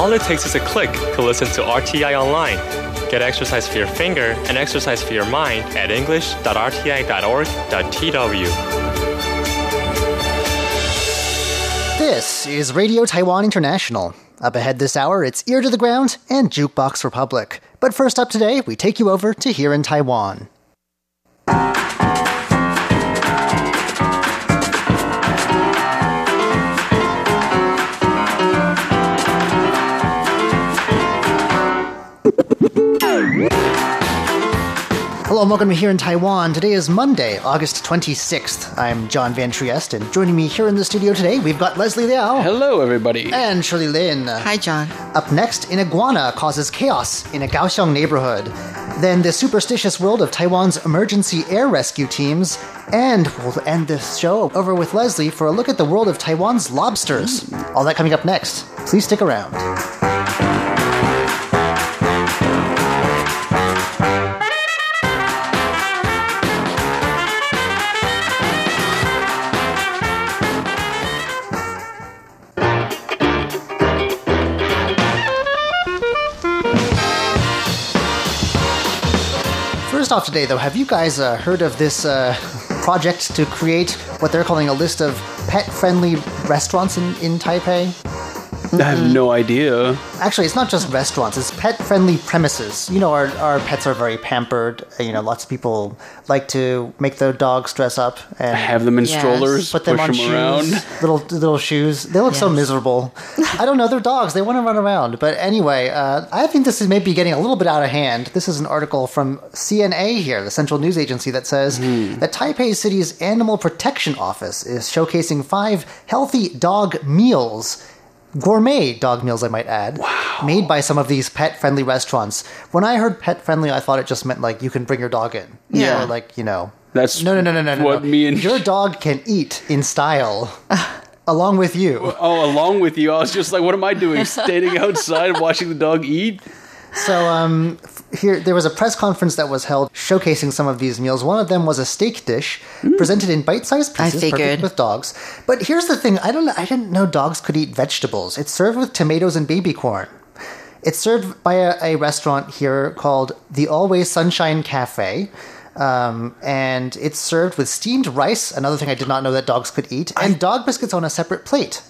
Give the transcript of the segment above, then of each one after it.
All it takes is a click to listen to RTI online. Get exercise for your finger and exercise for your mind at english.rti.org.tw. This is Radio Taiwan International. Up ahead this hour, it's Ear to the Ground and Jukebox Republic. But first up today, we take you over to Here in Taiwan. Hello and welcome to Here in Taiwan. Today is Monday, August 26th. I'm John Van Trieste, and joining me here in the studio today, we've got Leslie Liao Hello, everybody. and Shirley Lin. Hi, John. Up next, an iguana causes chaos in a Kaohsiung neighborhood. Then the superstitious world of Taiwan's emergency air rescue teams. And we'll end this show over with Leslie for a look at the world of Taiwan's lobsters. All that coming up next. Please stick around. First off today, though, have you guys uh, heard of this uh, project to create what they're calling a list of pet-friendly restaurants in, in Taipei? I have no idea. Actually, it's not just restaurants, it's pet friendly premises. You know, our, our pets are very pampered. You know, lots of people like to make their dogs dress up and Have them in Yes. strollers, put them push on them shoes, around. little little shoes. They look so miserable. I don't know, they're dogs. They want to run around. But anyway, uh, I think this is maybe getting a little bit out of hand. This is an article from CNA here, the Central News Agency, that says Hmm. that Taipei City's Animal Protection Office is showcasing five healthy dog meals. Gourmet dog meals, I might add, made by some of these pet-friendly restaurants. When I heard pet-friendly, I thought it just meant like you can bring your dog in. Yeah. Or like you know, That's no, no, no, no, no, no. what no. me and- your dog can eat in style, along with you. Oh, along with you, I was just like, what am I doing? Standing outside watching the dog eat? So, um, here there was a press conference that was held showcasing some of these meals. One of them was a steak dish presented in bite-sized pieces, perfect with dogs. But here's the thing: I don't, I didn't know dogs could eat vegetables. It's served with tomatoes and baby corn. It's served by a, a restaurant here called the Always Sunshine Cafe. Um, and it's served with steamed rice, another thing I did not know that dogs could eat, and dog biscuits on a separate plate.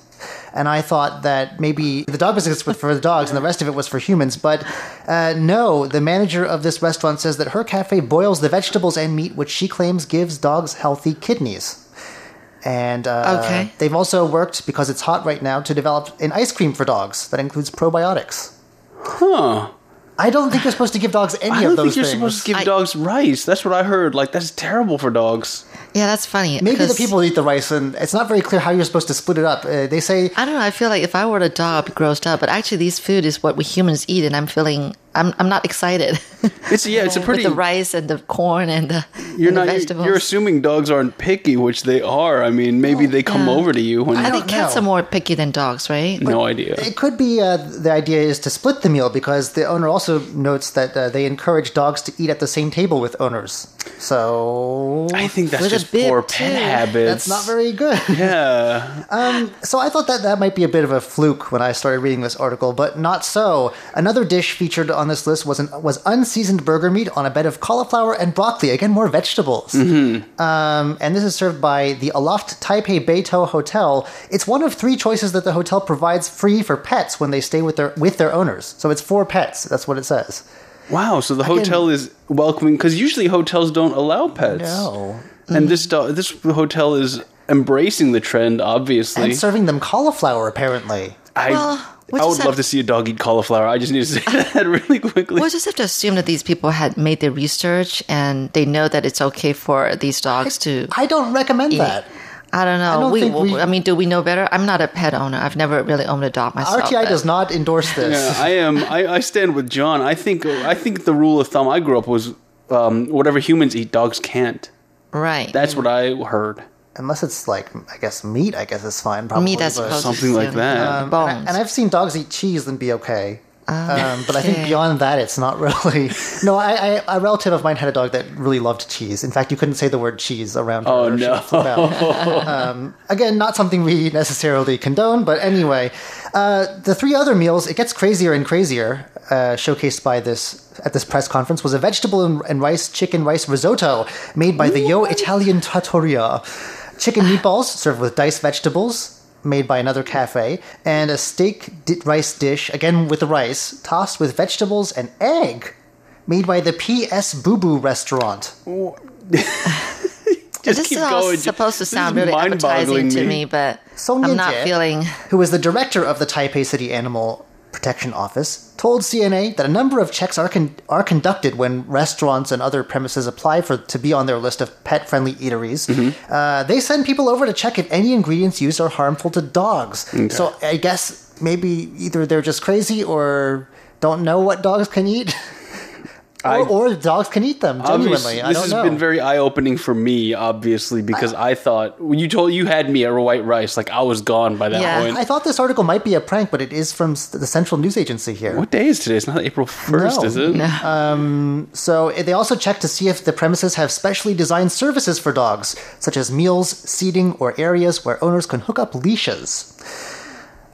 And I thought that maybe the dog biscuits were for the dogs and the rest of it was for humans. But uh, no, the manager of this restaurant says that her cafe boils the vegetables and meat, which she claims gives dogs healthy kidneys. And uh, Okay. they've also worked, because it's hot right now, to develop an ice cream for dogs that includes probiotics. Huh. I don't think you're supposed to give dogs any I of don't those think you're things. supposed to give I- dogs rice. That's what I heard. Like, that's terrible for dogs. Yeah, that's funny. Maybe the people eat the rice, and it's not very clear how you're supposed to split it up. Uh, they say I don't know. I feel like if I were a dog, grossed out. But actually, these food is what we humans eat, and I'm feeling I'm I'm not excited. It's yeah, it's a pretty. with the rice and the corn and the, You're and not. You're, vegetables. you're assuming dogs aren't picky, which they are. I mean, maybe they come yeah. over to you when. I don't think cats know. are more picky than dogs, right? no idea. It could be uh, the idea is to split the meal because the owner also notes that uh, they encourage dogs to eat at the same table with owners. So I think that's just bib, poor too. pet habits. that's not very good. Yeah. so I thought that that might be a bit of a fluke when I started reading this article, but not so. Another dish featured on this list was an, was unseasoned burger meat on a bed of cauliflower and broccoli. Again, more vegetables. Um, and this is served by the Aloft Taipei Beitou Hotel. It's one of three choices that the hotel provides free for pets when they stay with their with their owners. So it's for pets. That's what it says. Wow. So the hotel is welcoming because usually hotels don't allow pets. No. And this this hotel is embracing the trend. Obviously, And serving them cauliflower, apparently. I Well, we I would have- love to see a dog eat cauliflower. I just need to say that really quickly. We'll just have to assume that these people had made their research and they know that it's okay for these dogs to. I don't recommend that. I don't know. don't we, think we- I mean, do we know better? I'm not a pet owner. I've never really owned a dog myself. RTI but- does not endorse this. Yeah, I am. I, I stand with John. I think. I think the rule of thumb I grew up was um, whatever humans eat, dogs can't. Right. That's what I heard. Unless it's like, I guess meat. I guess it's fine. Probably Meat, I Um, suppose. Something like that. only- And, I, Bones. and I've seen dogs eat cheese and be okay. Um, but I think beyond that, it's not really. No, I, I, a relative of mine had a dog that really loved cheese. In fact, you couldn't say the word cheese around her. Oh, no. would flip out. um, again, not something we necessarily condone, but anyway, uh, the three other meals it gets crazier and crazier. Uh, showcased by this at this press conference was a vegetable and, and rice chicken rice risotto made by the Yo Italian Trattoria. Chicken meatballs served with diced vegetables made by another cafe, and a steak di- rice dish, again with the rice, tossed with vegetables and egg, made by the P.S. Boo Boo restaurant. Just this keep is all going. supposed to sound really mind-boggling appetizing to me, but Song I'm not Ye-jie, feeling. who is the director of the Taipei City Animal Protection Office, told CNA that a number of checks are con- are conducted when restaurants and other premises apply for to be on their list of pet-friendly eateries. Uh, they send people over to check if any ingredients used are harmful to dogs. So I guess maybe either they're just crazy or don't know what dogs can eat. I- or, or dogs can eat them genuinely. I this has know. been very eye opening for me, obviously, because I, thought when you told you had me at white rice, like I was gone by that Yeah. point. I thought this article might be a prank, but it is from the Central News Agency here. what day is today? It's not April first, No. is it? So they also check to see if the premises have specially designed services for dogs, such as meals, seating, or areas where owners can hook up leashes.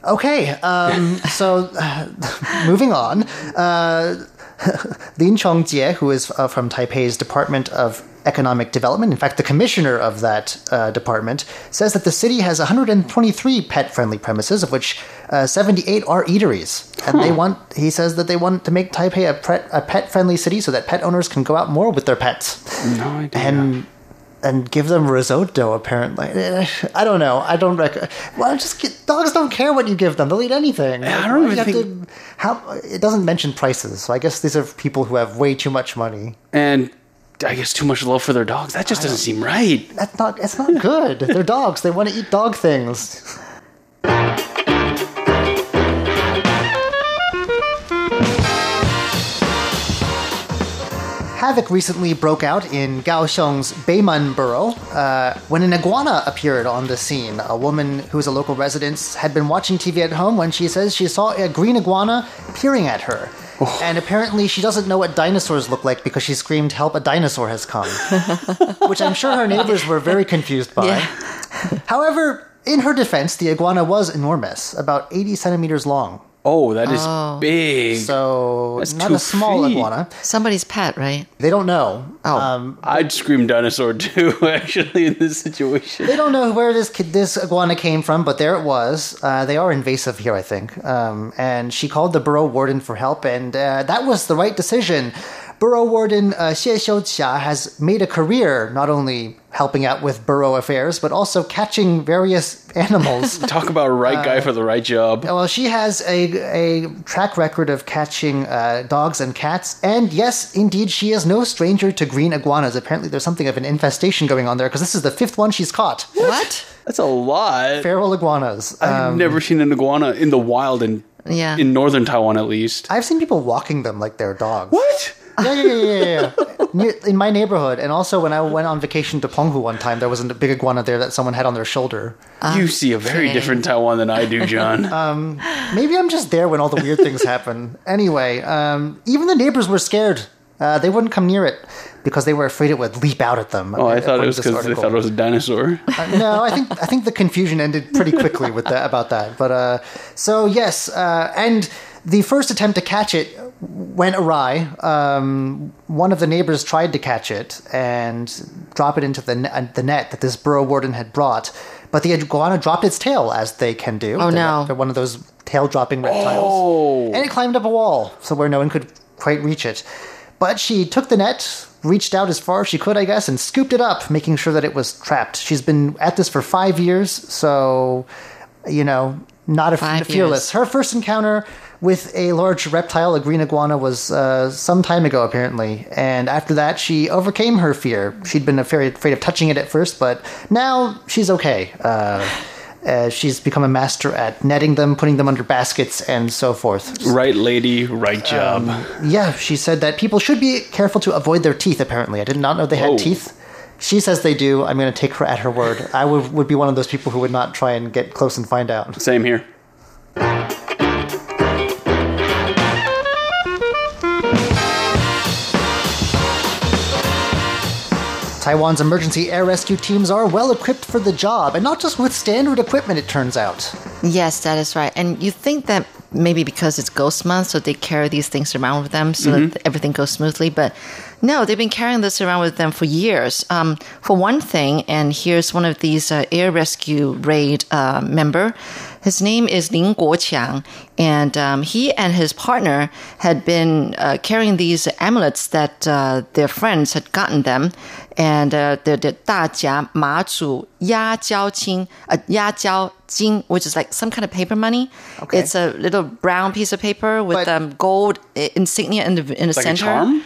Okay, um, so uh, moving on. Uh, Lin Chongjie, who is uh, from Taipei's Department of Economic Development, in fact, the commissioner of that uh, department, says that the city has 123 pet friendly premises, of which uh, 78 are eateries. And they want, he says that they want to make Taipei a, pet a pet friendly city so that pet owners can go out more with their pets No idea. and and give them risotto. Apparently, I don't know. I don't rec- Well, just get, dogs don't care what you give them; they'll eat anything. I don't even do you have think- to- how it doesn't mention prices, so I guess these are people who have way too much money. and I guess too much love for their dogs. That just doesn't seem right. That's not. It's not good. They're dogs. They want to eat dog things. Havoc recently broke out in Kaohsiung's Beiman borough uh, when an iguana appeared on the scene. A woman who is a local resident had been watching TV at home when she says she saw a green iguana peering at her. And apparently, she doesn't know what dinosaurs look like because she screamed, Help, a dinosaur has come. Which I'm sure her neighbors were very confused by. Yeah. However, in her defense, the iguana was enormous, about 80 centimeters long. Oh, that is big. So, That's not two a small feet. iguana. Somebody's pet, right? They don't know. Oh. Um, I'd scream dinosaur too, actually, in this situation. they don't know where this kid, this iguana came from, but there it was. Uh, they are invasive here, I think. Um, and she called the borough warden for help, and uh, that was the right decision. Borough warden uh, Xie Xiuqia has made a career not only helping out with borough affairs, but also catching various animals. Talk about right Uh, guy for the right job. Well, she has a, a track record of catching uh, dogs and cats, and yes, indeed, she is no stranger to green iguanas. Apparently, there's something of an infestation going on there because this is the fifth one she's caught. What? That's a lot. Feral iguanas. I've Um, never seen an iguana in the wild in Yeah. in northern Taiwan at least. I've seen people walking them like they're dogs. What? Yeah, yeah, yeah, yeah, yeah. yeah. Near, in my neighborhood, and also when I went on vacation to Penghu one time, there was a big iguana there that someone had on their shoulder. you see a very okay. different Taiwan than I do, John. Maybe I'm just there when all the weird things happen. Anyway, um, even the neighbors were scared. Uh, they wouldn't come near it because they were afraid it would leap out at them. oh, I thought it was because they thought it was a dinosaur. Uh, no, I think I think the confusion ended pretty quickly with that about that. But uh, so yes, uh, and the first attempt to catch it went awry. Um, one of the neighbors tried to catch it and drop it into the ne- uh, the net that this borough warden had brought, but the iguana dropped its tail as they can do. Oh, They're- no. They're one of those tail dropping reptiles, Oh. and it climbed up a wall, so where no one could quite reach it. But she took the net, reached out as far as she could, I guess, and scooped it up, making sure that it was trapped. She's been at this for five years, so, you know, not a Five fearless. years. Her first encounter with a large reptile, a green iguana, was uh, some time ago, apparently. And after that, she overcame her fear. She'd been afraid, afraid of touching it at first, but now she's okay. Uh, uh, she's become a master at netting them, putting them under baskets, and so forth. right lady, right job. Yeah, she said that people should be careful to avoid their teeth, apparently. I did not know they had Whoa. teeth she says they do. I'm going to take her at her word. I would, would be one of those people who would not try and get close and find out. Same here. Taiwan's emergency air rescue teams are well equipped for the job, and not just with standard equipment, it turns out. Yes, that is right. And you think that maybe because it's ghost month, so they carry these things around with them so mm-hmm. that everything goes smoothly, but no, they've been carrying this around with them for years. Um, for one thing, and here's one of these uh, air rescue raid uh, member. His name is Lin Guoqiang, and um, he and his partner had been uh, carrying these amulets that uh, their friends had gotten them, and uh, the the 大甲马祖压交金, uh, 压交金, which is like some kind of paper money. Okay. It's a little brown piece of paper with But- um, gold i- insignia in the in the Like a center.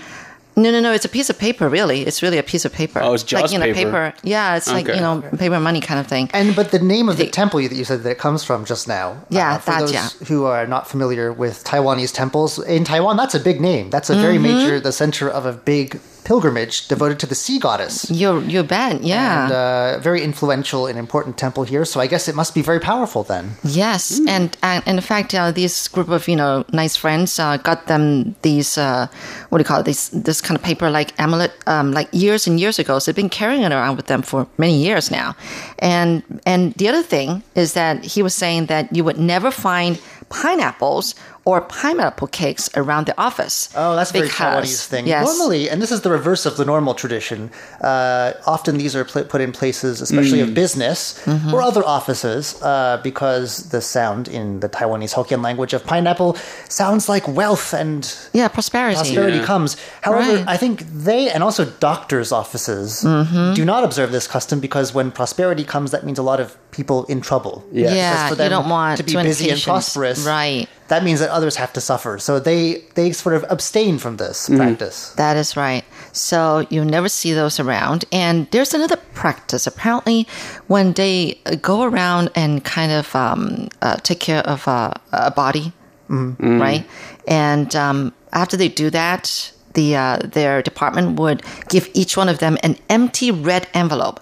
charm? No, no, no. It's a piece of paper. Really, it's really a piece of paper. Oh, it's just like just you know, paper. Yeah, it's like Okay. you know, paper money kind of thing. And but the name of the The- temple that you said that it comes from just now. Yeah, uh, for those Dajia. who are not familiar with Taiwanese temples in Taiwan, that's a big name. That's a Mm-hmm. very major, the center of a big pilgrimage devoted to the sea goddess. You you bet. Yeah. And uh, very influential and important temple here. So I guess it must be very powerful then. Yes, and, and in fact, uh, this group of you know nice friends uh, got them these uh, what do you call it? This this kind of paper like amulet um, like years and years ago. So they've been carrying it around with them for many years now. And and the other thing is that he was saying that you would never find pineapples or pineapple cakes around the office. Oh, that's a very because- Taiwanese thing. Yes. Normally, and this is the reverse of the normal tradition, uh, often these are put in places, especially Mm. of business Mm-hmm. or other offices, uh, because the sound in the Taiwanese Hokkien language of pineapple sounds like wealth and yeah, prosperity. prosperity Yeah. comes. However, Right. I think they and also doctors' offices Mm-hmm. do not observe this custom because when prosperity comes, that means a lot of people in trouble. Yeah. Yeah, Because for you don't want to be busy and prosperous. Right. That means that others have to suffer. So they they sort of abstain from this practice. That is right. So you never see those around. And there's another practice. Apparently, when they uh, go around and kind of um, uh, take care of uh, a body, right? And um, after they do that, the uh, their department would give each one of them an empty red envelope.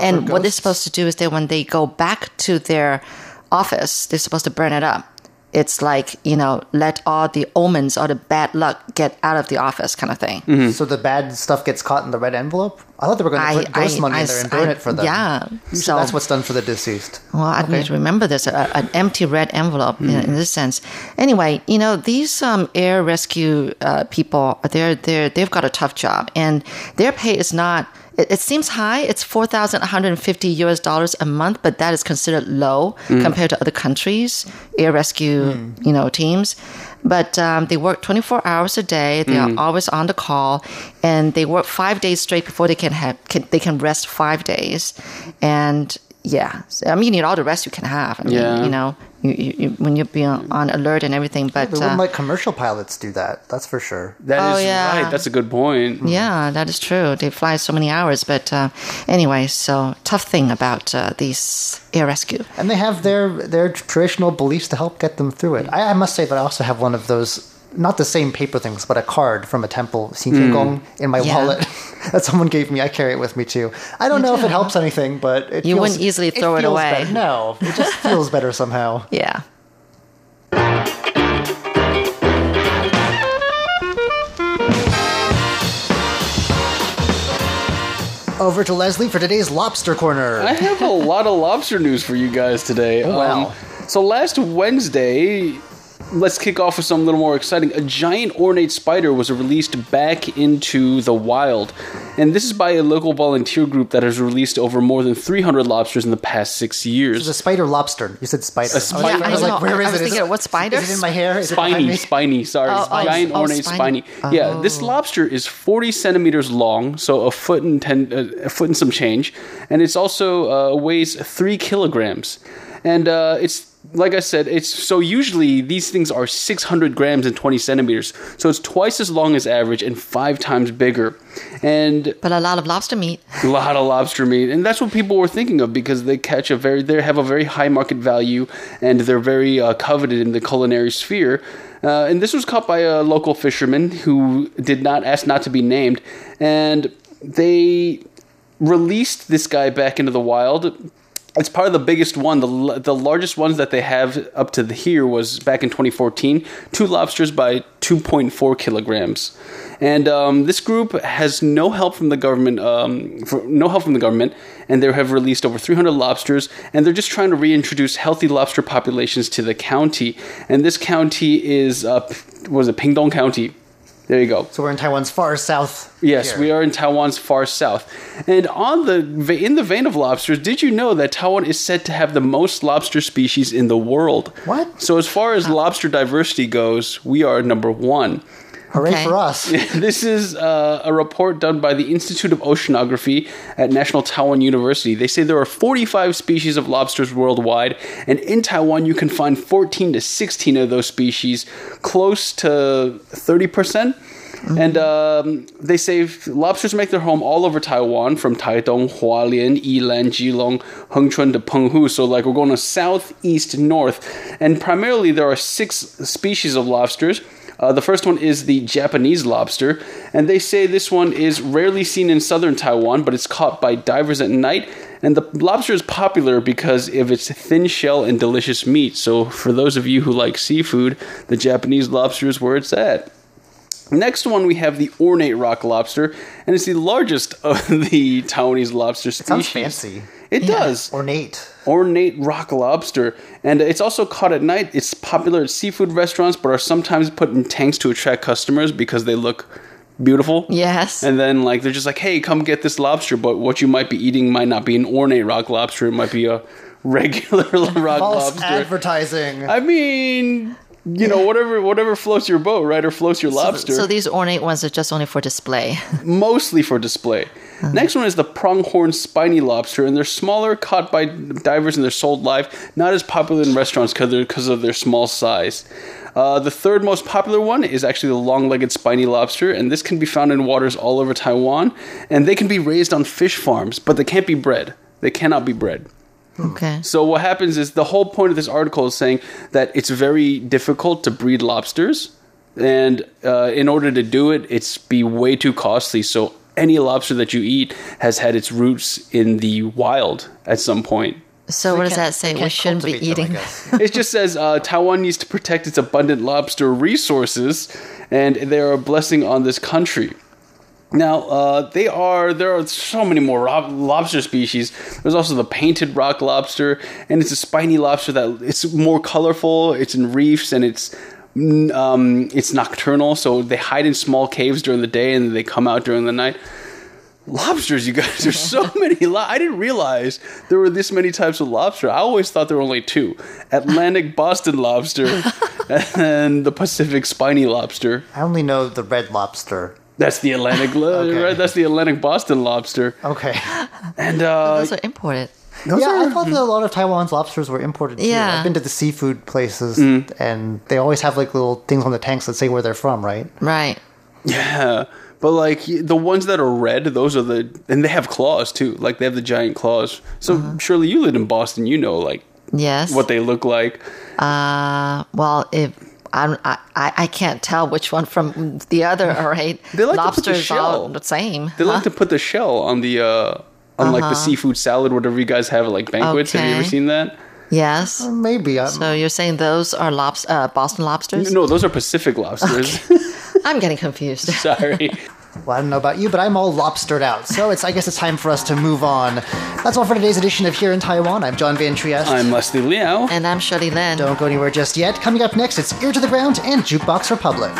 And what they're supposed to do is that when they go back to their office, they're supposed to burn it up. It's like, you know, let all the omens or the bad luck get out of the office kind of thing. So the bad stuff gets caught in the red envelope. I thought they were going to put ghost I- money I in there and s- burn I- it for them. yeah. Usually So- that's what's done for the deceased. Well, I need to remember this a, an empty red envelope in, in this sense. Anyway, you know these um, air rescue uh, people, they're they're they've got a tough job, and their pay is not. It, it seems high. It's four thousand one hundred and fifty US dollars a month, but that is considered low mm. compared to other countries air rescue mm. you know teams. But um, they work 24 hours a day. They are mm. always on the call, and they work five days straight before they can have can, they can rest five days. And yeah, so, I mean, you need all the rest you can have. I mean, Yeah. you know, you, you, you, when you're being on alert and everything. But They uh, wouldn't let commercial pilots do that. That's for sure. That is Oh, yeah. right. That's a good point. yeah, that is true. They fly so many hours. But uh, anyway, so tough thing about uh, these air rescue. And they have their their traditional beliefs to help get them through it. I, I must say that I also have one of those, not the same paper things, but a card from a temple, Xinjiang hmm. Gong, in my Yeah. wallet that someone gave me. I carry it with me too. I don't know if it helps anything, but it You feels- wouldn't easily throw it feels away. better. No, it just feels better somehow. Yeah. Over to Leslie for today's lobster corner. I have a lot of lobster news for you guys today. Oh, wow. Um, so last Wednesday, let's kick off with something a little more exciting. A giant ornate spider was released back into the wild. And this is by a local volunteer group that has released over more than 300 lobsters in the past six years. It's a spider lobster. You said spider. A spider. I was, Yeah, I was like, know. where I is was it? Is thinking, it- what spider? Is it in my hair? Is Spiny, me? spiny, sorry. Oh, oh, giant oh, ornate spiny. spiny. Yeah, this lobster is 40 centimeters long, so a foot and ten, uh, a foot and some change, and it's also uh, weighs three kilograms, and uh, it's like I said, it's so usually these things are 600 grams and 20 centimeters, so it's twice as long as average and five times bigger, and But a lot of lobster meat. a lot of lobster meat, and that's what people were thinking of because they catch a very, they have a very high market value, and they're very uh, coveted in the culinary sphere. Uh, and this was caught by a local fisherman who did not ask not to be named, and they released this guy back into the wild. It's probably the biggest one. The, the largest ones that they have up to here was back in 2014, two lobsters by 2.4 kilograms. And um, this group has no help from the government, um, no help from the government, and they have released over 300 lobsters, and they're just trying to reintroduce healthy lobster populations to the county. And this county is, uh, was it Pingdong County? There you go. So we're in Taiwan's far south. Yes, here. we are in Taiwan's far south. And on the in the vein of lobsters, did you know that Taiwan is said to have the most lobster species in the world? What? So as far as lobster diversity goes, we are number 1. Hooray Okay. for us. this is uh, a report done by the Institute of Oceanography at National Taiwan University. They say there are 45 species of lobsters worldwide, and in Taiwan, you can find 14 to 16 of those species, close to 30%. percent And um, they say lobsters make their home all over Taiwan, from Taitung, Hualien, Yilan, Jilong, Hengchun to Penghu. So, like, we're going to south, east, north. And primarily, there are six species of lobsters. Uh, the first one is the Japanese lobster, and they say this one is rarely seen in southern Taiwan, but it's caught by divers at night. And the lobster is popular because of its thin shell and delicious meat. So, for those of you who like seafood, the Japanese lobster is where it's at. Next one, we have the ornate rock lobster, and it's the largest of the Taiwanese lobster species. Sounds fancy. It does Ornate. ornate rock lobster, and it's also caught at night. It's popular at seafood restaurants, but are sometimes put in tanks to attract customers because they look beautiful. Yes. And then, like, they're just like, "Hey, come get this lobster," but what you might be eating might not be an ornate rock lobster. It might be a regular rock False lobster. advertising. I mean, you know, whatever whatever floats your boat, right, or floats your lobster So these ornate ones are just only for display. mostly for display. Next one is the pronghorn spiny lobster, and they're smaller, caught by divers, and they're sold live. Not as popular in restaurants because of their small size. Uh, the third most popular one is actually the long-legged spiny lobster, and this can be found in waters all over Taiwan. And they can be raised on fish farms, but they can't be bred. They cannot be bred. Okay. So what happens is the whole point of this article is saying that it's very difficult to breed lobsters, and uh, in order to do it, it's be way too costly. So any lobster that you eat has had its roots in the wild at some point. So what does that say? We shouldn't be cultivate them, eating. guess. It just says uh, Taiwan needs to protect its abundant lobster resources, and they are a blessing on this country. Now, uh, they are there are so many more rob- lobster species. There's also the painted rock lobster, and it's a spiny lobster that it's more colorful. It's in reefs and it's um, it's nocturnal, so they hide in small caves during the day and they come out during the night. Lobsters, you guys, there's so many. Lo- I didn't realize there were this many types of lobster. I always thought there were only two: Atlantic Boston lobster and the Pacific spiny lobster. I only know the red lobster. That's the Atlantic, lo- Okay. right? That's the Atlantic Boston lobster. Okay. And uh, Those are imported. Those yeah, are- I thought that a lot of Taiwan's lobsters were imported too. Yeah. I've been to the seafood places, Mm. and they always have like little things on the tanks that say where they're from, right? Right. yeah, but like the ones that are red, those are the, and they have claws too. Like they have the giant claws. So Uh-huh. surely you live in Boston, you know like Yes. what they look like. Uh, well, if I'm, I, I I can't tell which one from the other. All right. They like to put the Lobster is all the same. They like to put the shell on the uh on like the seafood salad, whatever you guys have at like banquets. Have you ever Okay. seen that? Yes. Maybe. I'm, So you're saying those are lobs- uh, Boston lobsters? No, those are Pacific lobsters. I'm getting confused. Sorry. well, I don't know about you, but I'm all lobstered out. So it's. I guess it's time for us to move on. That's all for today's edition of Here in Taiwan. I'm John Van Trieste. I'm Leslie Liao. and I'm Shirley Lin. Don't go anywhere just yet. Coming up next, it's Ear to the Ground and Jukebox Republic.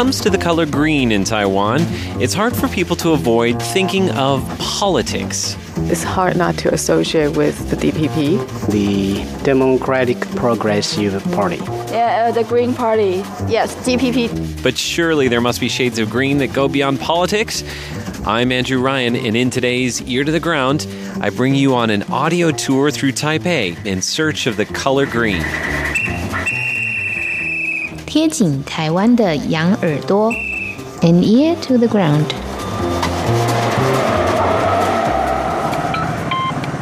Comes to the color green in Taiwan, it's hard for people to avoid thinking of politics. It's hard not to associate with the DPP. The Democratic Progressive Party. Yeah, uh, the Green Party. Yes, DPP. But surely there must be shades of green that go beyond politics? I'm Andrew Ryan, and in today's Ear to the Ground, I bring you on an audio tour through Taipei in search of the color green. 贴紧台湾的羊耳朵，an ear to the ground。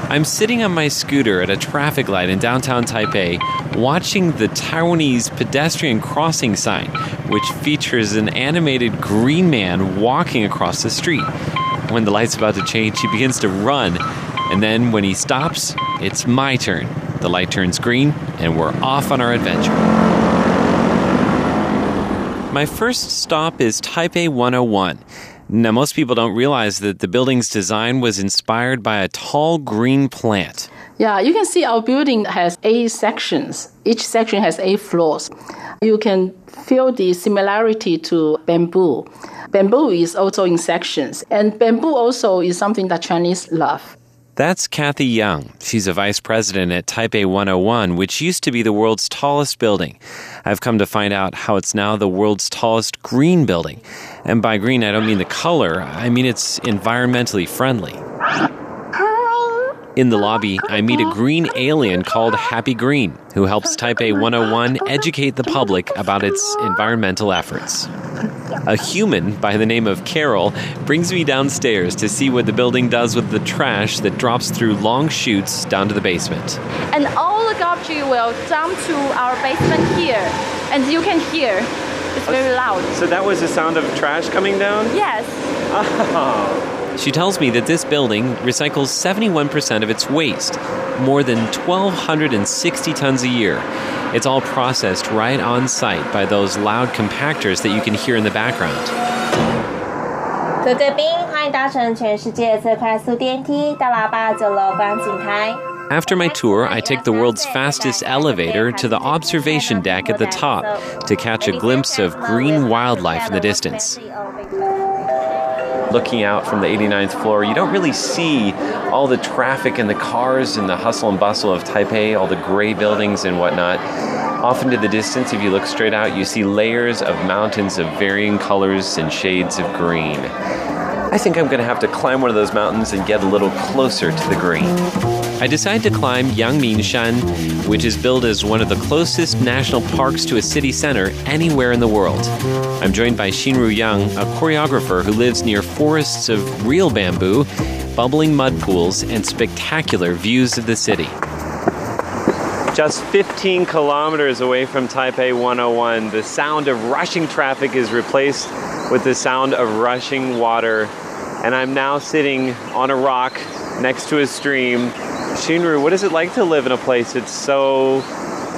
I'm sitting on my scooter at a traffic light in downtown Taipei, watching the Taiwanese pedestrian crossing sign, which features an animated green man walking across the street. When the light's about to change, he begins to run, and then when he stops, it's my turn. The light turns green, and we're off on our adventure. My first stop is Taipei 101. Now, most people don't realize that the building's design was inspired by a tall green plant. Yeah, you can see our building has eight sections. Each section has eight floors. You can feel the similarity to bamboo. Bamboo is also in sections, and bamboo also is something that Chinese love. That's Kathy Young. She's a vice president at Taipei 101, which used to be the world's tallest building. I've come to find out how it's now the world's tallest green building. And by green, I don't mean the color, I mean it's environmentally friendly. In the lobby, I meet a green alien called Happy Green, who helps Taipei 101 educate the public about its environmental efforts. A human by the name of Carol brings me downstairs to see what the building does with the trash that drops through long chutes down to the basement. And all the garbage will dump to our basement here. And you can hear. It's very loud. So that was the sound of trash coming down? Yes. Oh. She tells me that this building recycles 71% of its waste, more than 1,260 tons a year. It's all processed right on site by those loud compactors that you can hear in the background. 各位贵宾，欢迎搭乘全世界最快速电梯，到喇叭九楼观景台。 After my tour, I take the world's fastest elevator to the observation deck at the top to catch a glimpse of green wildlife in the distance. Looking out from the 89th floor, you don't really see all the traffic and the cars and the hustle and bustle of Taipei, all the gray buildings and whatnot. Off into the distance, if you look straight out, you see layers of mountains of varying colors and shades of green. I think I'm going to have to climb one of those mountains and get a little closer to the green. I decide to climb Yangmingshan, which is billed as one of the closest national parks to a city center anywhere in the world. I'm joined by Shinru Yang, a choreographer who lives near forests of real bamboo, bubbling mud pools, and spectacular views of the city. Just 15 kilometers away from Taipei 101, the sound of rushing traffic is replaced with the sound of rushing water. And I'm now sitting on a rock next to a stream. Shinru, what is it like to live in a place that's so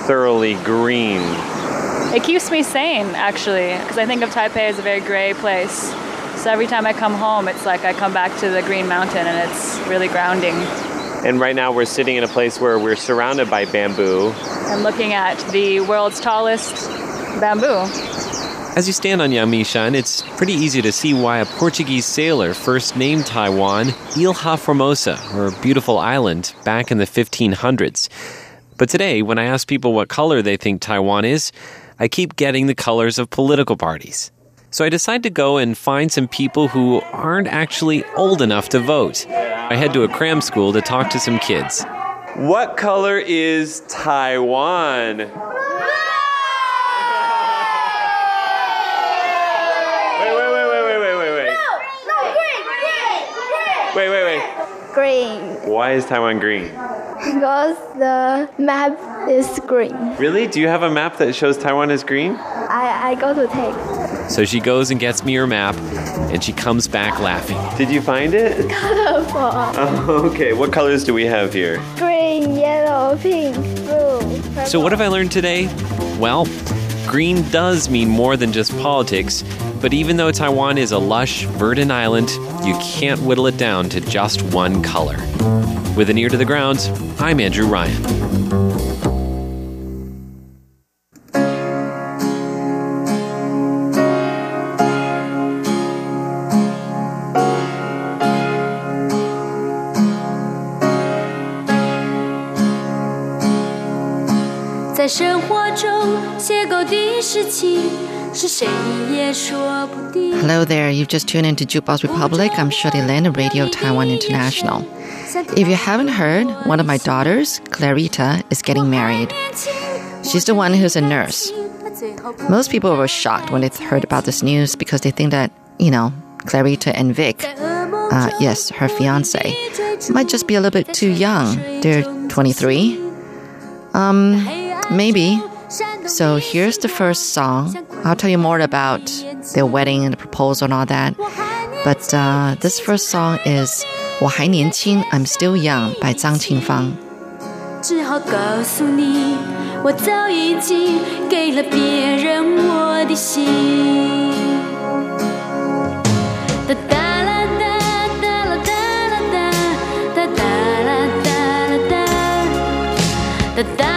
thoroughly green? It keeps me sane, actually, because I think of Taipei as a very gray place. So every time I come home, it's like I come back to the Green Mountain and it's really grounding. And right now we're sitting in a place where we're surrounded by bamboo. I'm looking at the world's tallest bamboo. As you stand on Yangmingshan, it's pretty easy to see why a Portuguese sailor first named Taiwan Ilha Formosa, or beautiful island, back in the 1500s. But today, when I ask people what color they think Taiwan is, I keep getting the colors of political parties. So I decide to go and find some people who aren't actually old enough to vote. I head to a cram school to talk to some kids. What color is Taiwan? Wait, wait, wait, wait, wait, wait, wait, wait. No, green, green, green. Wait, wait, wait. Green. Why is Taiwan green? Because the map is green. Really? Do you have a map that shows Taiwan as green? I, I go to take. So she goes and gets me her map, and she comes back laughing. Did you find it? Colorful. Oh, okay. What colors do we have here? Green, yellow, pink, blue. So, what have I learned today? Well, green does mean more than just politics, but even though Taiwan is a lush, verdant island, you can't whittle it down to just one color. With an ear to the ground, I'm Andrew Ryan. 生活中邂逅的事情。Hello there, you've just tuned into Jukebox Republic. I'm Shirley Lin Radio Taiwan International. If you haven't heard, one of my daughters, Clarita, is getting married. She's the one who's a nurse. Most people were shocked when they heard about this news because they think that, you know, Clarita and Vic, uh, yes, her fiance, might just be a little bit too young. They're 23. Um, maybe. So here's the first song. I'll tell you more about their wedding and the proposal and all that. But uh, this first song is 我还年轻, I'm Still Young by 张清芳.只好告诉你，我早已经给了别人我的心。哒哒啦哒哒啦哒啦哒，哒哒啦哒啦哒，哒哒啦哒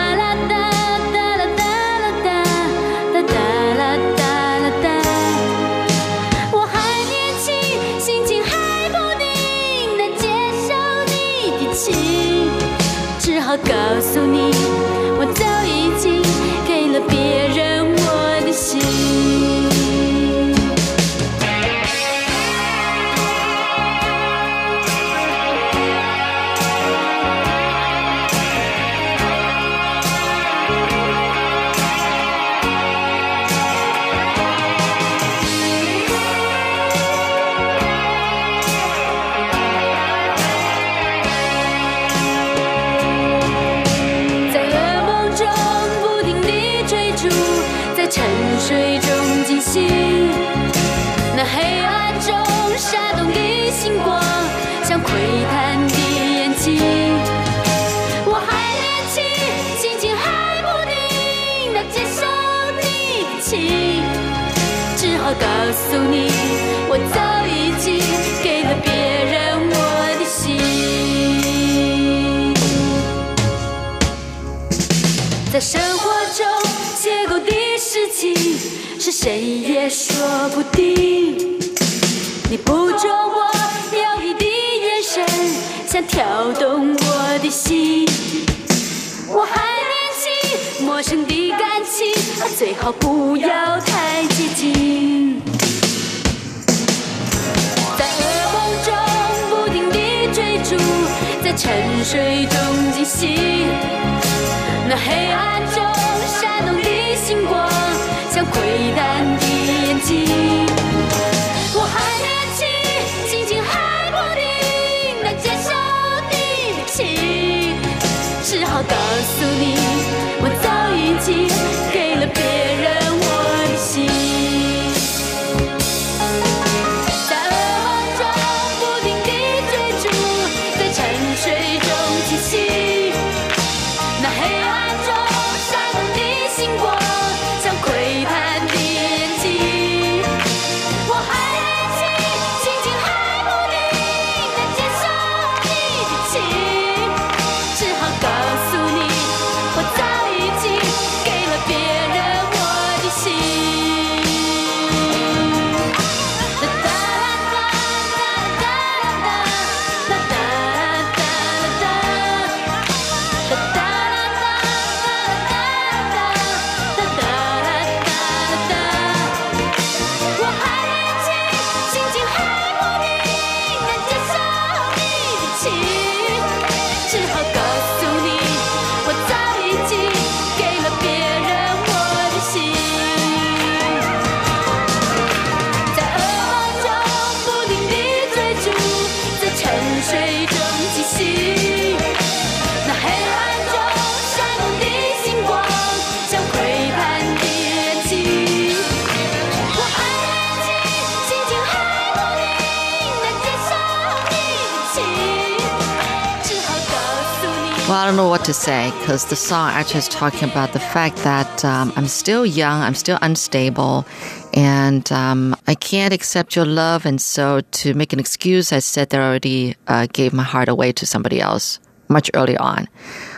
Well, I don't know what to say because the song actually is talking about the fact that um, I'm still young, I'm still unstable, and um, I can't accept your love. And so, to make an excuse, I said that I already uh, gave my heart away to somebody else much earlier on,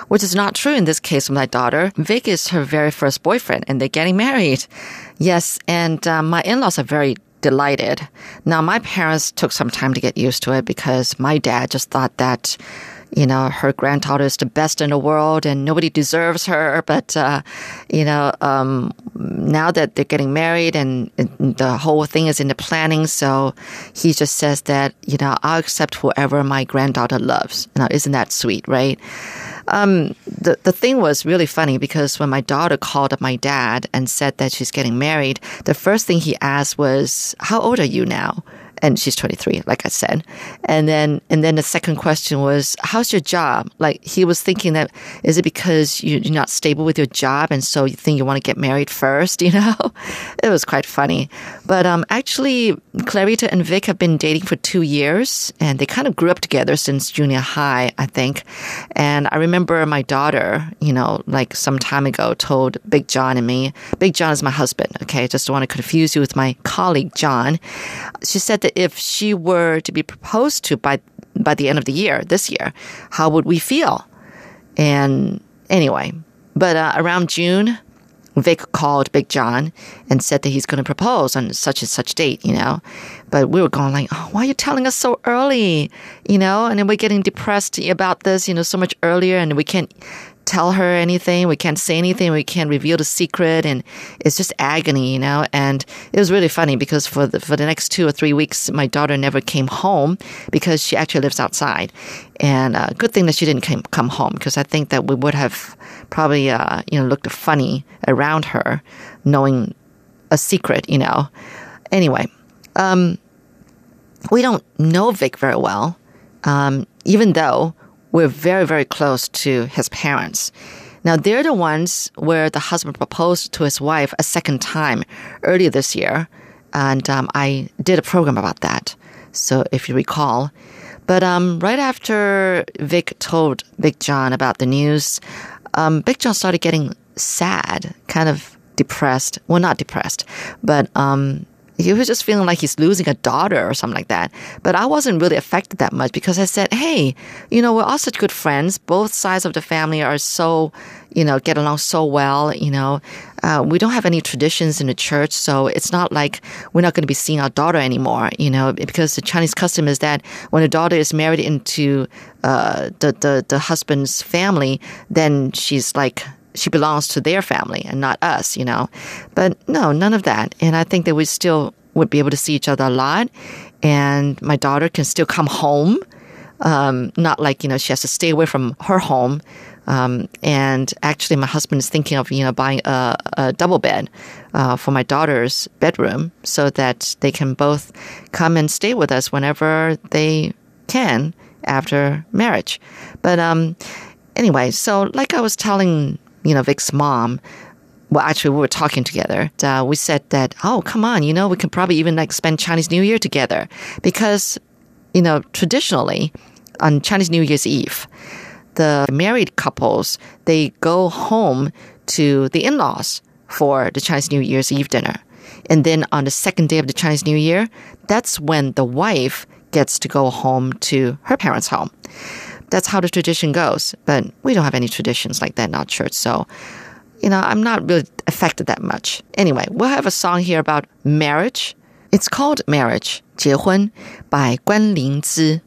which is not true in this case with my daughter. Vic is her very first boyfriend, and they're getting married. Yes, and uh, my in laws are very delighted. Now, my parents took some time to get used to it because my dad just thought that you know, her granddaughter is the best in the world and nobody deserves her. But, uh, you know, um, now that they're getting married and the whole thing is in the planning, so he just says that, you know, I'll accept whoever my granddaughter loves. Now, isn't that sweet, right? Um, the, the thing was really funny because when my daughter called up my dad and said that she's getting married, the first thing he asked was, How old are you now? And she's 23 like i said. And then and then the second question was how's your job? Like he was thinking that is it because you're not stable with your job and so you think you want to get married first? You know? It was quite funny. But um actually clarita and vic have been dating for two years and they kind of grew up together since junior high i think. And i remember my daughter you know like some time ago told big john and me big john is my husband okay? Just don't want to confuse you with my colleague john. She said that if she were to be proposed to by by the end of the year, this year, how would we feel? And anyway, but uh, around June, Vic called Big John and said that he's going to propose on such and such date, you know. But we were going like, oh, why are you telling us so early, you know? And then we're getting depressed about this, you know, so much earlier, and we can't tell her anything. We can't say anything. We can't reveal the secret, and it's just agony, you know. And it was really funny because for the for the next two or three weeks, my daughter never came home because she actually lives outside. And uh, good thing that she didn't come come home because I think that we would have probably uh, you know looked funny around her, knowing a secret, you know. Anyway, um, we don't know Vic very well, um, even though we're very, very close to his parents. Now, they're the ones where the husband proposed to his wife a second time earlier this year. And um, I did a program about that. So if you recall. But um, right after Vic told Big John about the news, um, Big John started getting sad, kind of depressed. Well, not depressed, but um, he was just feeling like he's losing a daughter or something like that. But I wasn't really affected that much because I said, hey, you know, we're all such good friends. Both sides of the family are so, you know, get along so well. You know, uh, we don't have any traditions in the church, so it's not like we're not going to be seeing our daughter anymore. You know, because the Chinese custom is that when a daughter is married into uh, the, the the husband's family, then she's like she belongs to their family and not us, you know. But no, none of that. And I think that we still would be able to see each other a lot. And my daughter can still come home. Um, not like, you know, she has to stay away from her home. Um, and actually, my husband is thinking of, you know, buying a, a double bed uh, for my daughter's bedroom so that they can both come and stay with us whenever they can after marriage. But um, anyway, so like I was telling you know, Vic's mom, well, actually, we were talking together. Uh, we said that, oh, come on, you know, we could probably even like spend Chinese New Year together because, you know, traditionally on Chinese New Year's Eve, the married couples they go home to the in-laws for the Chinese New Year's Eve dinner, and then on the second day of the Chinese New Year, that's when the wife gets to go home to her parents' home that's how the tradition goes. But we don't have any traditions like that in our church. So, you know, I'm not really affected that much. Anyway, we'll have a song here about marriage. It's called Marriage, 结婚 by Guan Lingzi.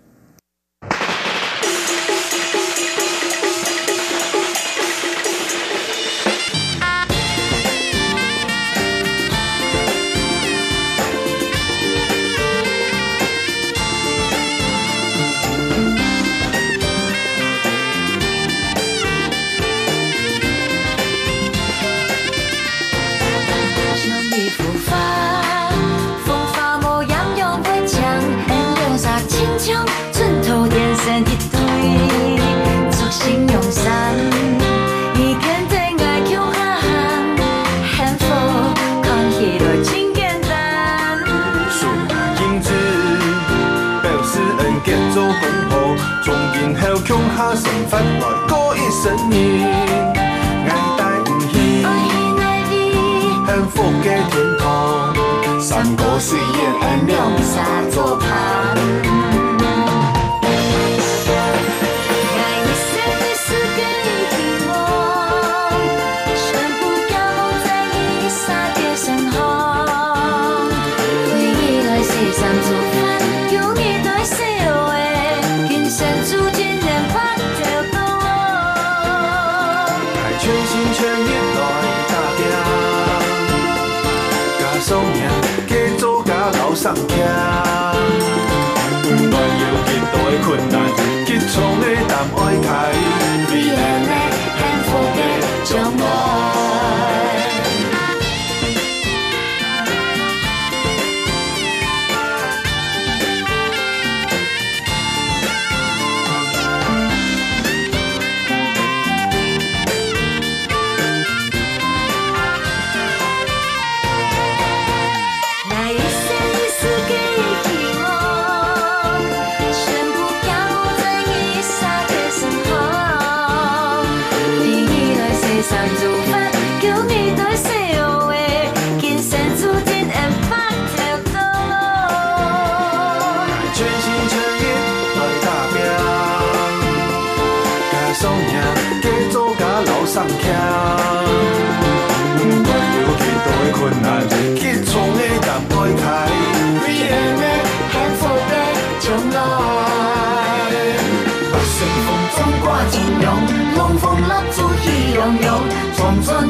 生命，爱戴不稀，幸福嘅天堂，山歌水烟安两沙作伴。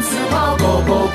São Paulo.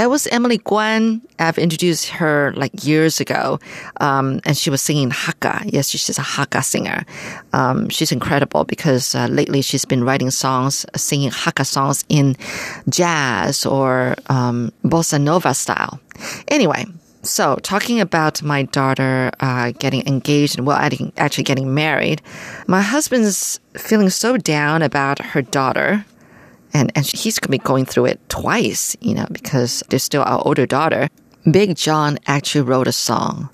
That was Emily Guan. I've introduced her like years ago, um, and she was singing Hakka. Yes, she's a Hakka singer. Um, she's incredible because uh, lately she's been writing songs, singing Hakka songs in jazz or um, bossa nova style. Anyway, so talking about my daughter uh, getting engaged and well, actually getting married, my husband's feeling so down about her daughter and and he's gonna be going through it twice, you know, because there's still our older daughter. Big John actually wrote a song.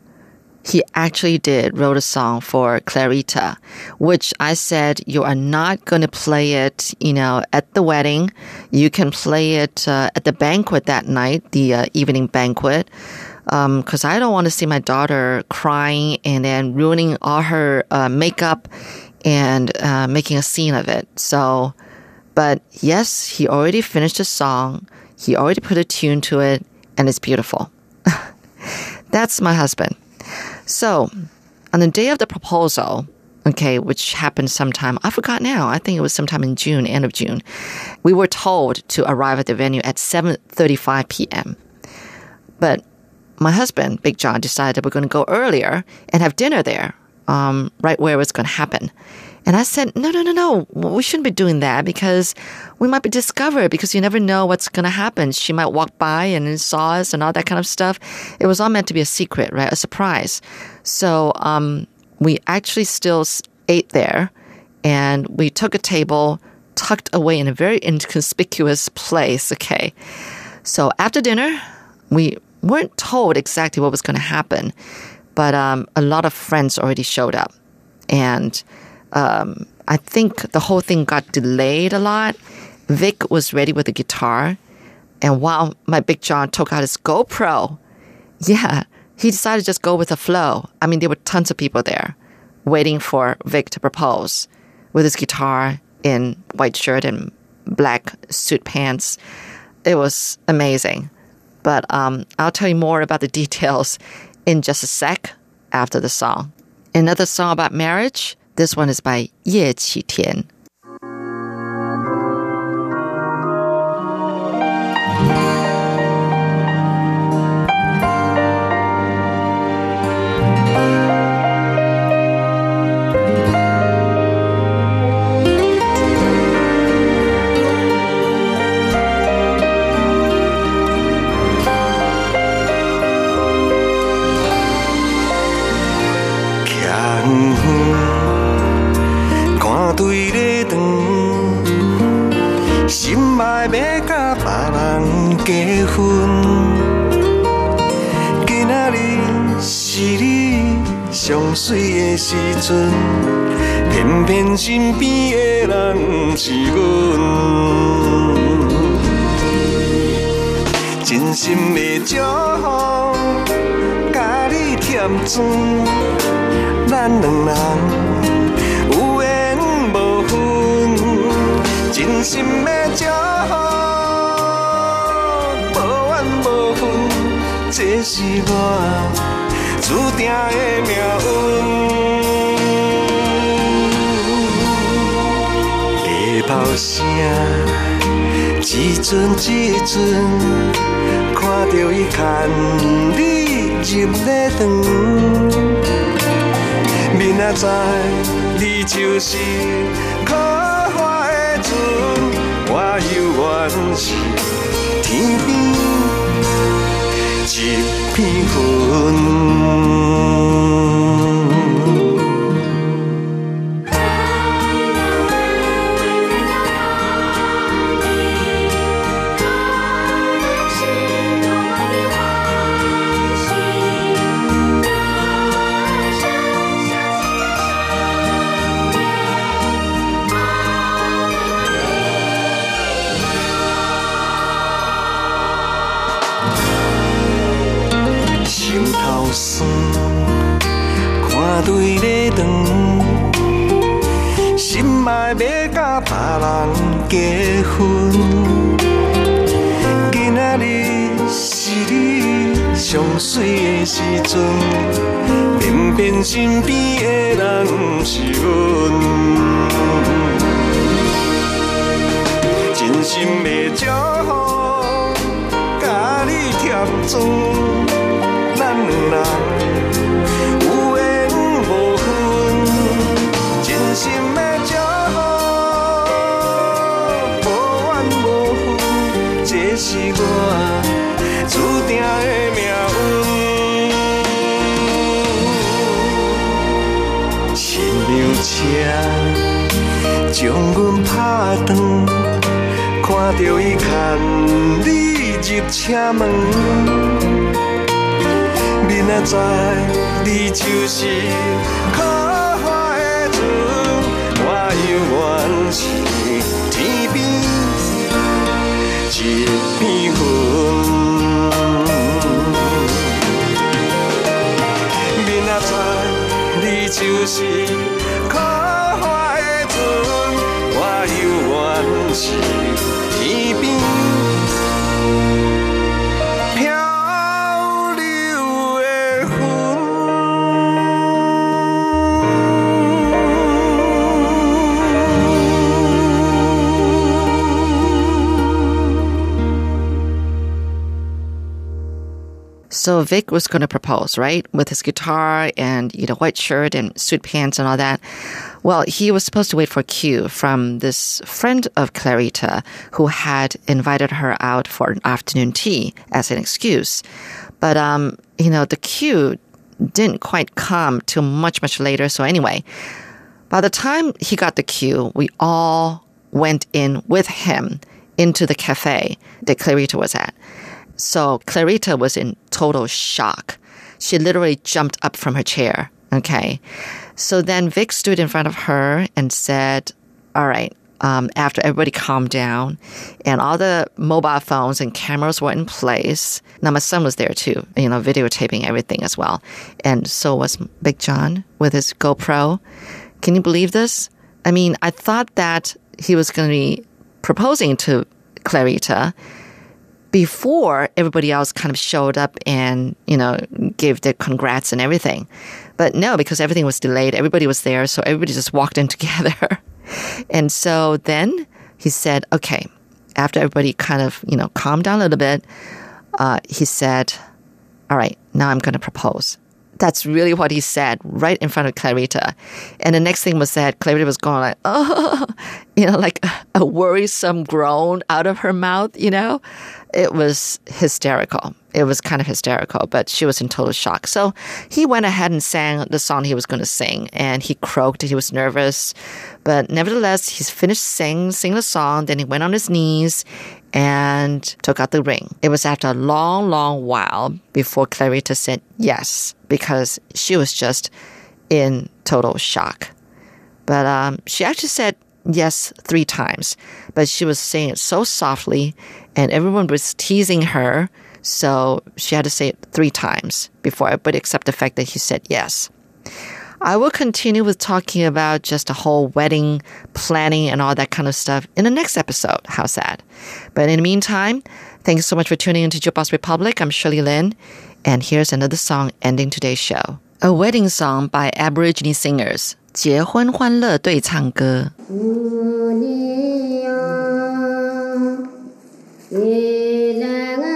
He actually did wrote a song for Clarita, which I said you are not going to play it, you know, at the wedding. You can play it uh, at the banquet that night, the uh, evening banquet, because I don't want to see my daughter crying and then ruining all her uh, makeup and uh, making a scene of it. So. But yes, he already finished the song. He already put a tune to it, and it's beautiful. That's my husband. So, on the day of the proposal, okay, which happened sometime, I forgot now. I think it was sometime in June, end of June. We were told to arrive at the venue at 7:35 p.m. But my husband, Big John, decided that we're going to go earlier and have dinner there, um, right where it's going to happen. And I said, no, no, no, no. We shouldn't be doing that because we might be discovered because you never know what's going to happen. She might walk by and saw us and all that kind of stuff. It was all meant to be a secret, right? A surprise. So, um, we actually still ate there and we took a table tucked away in a very inconspicuous place. Okay. So after dinner, we weren't told exactly what was going to happen, but um, a lot of friends already showed up. And um, I think the whole thing got delayed a lot. Vic was ready with the guitar. And while my Big John took out his GoPro, yeah, he decided to just go with the flow. I mean, there were tons of people there waiting for Vic to propose with his guitar in white shirt and black suit pants. It was amazing. But um, I'll tell you more about the details in just a sec after the song. Another song about marriage. This one is by Ye Qitian. 徛要甲别人结婚。今仔日是你上水的时阵，偏偏身边的人是阮。真心的祝福，甲你添砖，咱两人有缘无分。真心的祝这是我注定的命运。下炮声。一阵一阵，看着伊牵你入咧肠，明仔载你就是可花的船，我犹原是天边天分心爱要甲别人结婚。今仔日是你上水的时阵，偏偏身边的人不是阮。真心的祝福，甲你添砖。咱两人阮拍断，看着伊牵你入车门。明仔载你就是可花的船，我犹原是天边一片云。明仔载你就是是 So Vic was going to propose, right? With his guitar and, you know, white shirt and suit pants and all that. Well, he was supposed to wait for a cue from this friend of Clarita who had invited her out for an afternoon tea as an excuse. But, um, you know, the cue didn't quite come till much, much later. So anyway, by the time he got the cue, we all went in with him into the cafe that Clarita was at. So Clarita was in total shock. She literally jumped up from her chair. Okay. So then Vic stood in front of her and said, All right, um, after everybody calmed down and all the mobile phones and cameras were in place. Now my son was there too, you know, videotaping everything as well. And so was Big John with his GoPro. Can you believe this? I mean, I thought that he was going to be proposing to Clarita before everybody else kind of showed up and, you know, gave their congrats and everything. But no, because everything was delayed, everybody was there, so everybody just walked in together. and so then he said, okay, after everybody kind of, you know, calmed down a little bit, uh, he said, all right, now I'm going to propose. That's really what he said right in front of Clarita. And the next thing was that Clarita was going like, oh, you know, like a worrisome groan out of her mouth, you know? It was hysterical. it was kind of hysterical, but she was in total shock. So he went ahead and sang the song he was going to sing, and he croaked. He was nervous, but nevertheless, he finished singing, the song. Then he went on his knees and took out the ring. It was after a long, long while before Clarita said yes, because she was just in total shock. But um, she actually said yes three times, but she was saying it so softly, and everyone was teasing her. So she had to say it three times before everybody accept the fact that he said yes. I will continue with talking about just the whole wedding planning and all that kind of stuff in the next episode. How's that? But in the meantime, thanks so much for tuning into Jukebox Republic. I'm Shirley Lin, and here's another song ending today's show. A wedding song by Aborigine singers. 结婚欢乐对唱歌。 Thank you for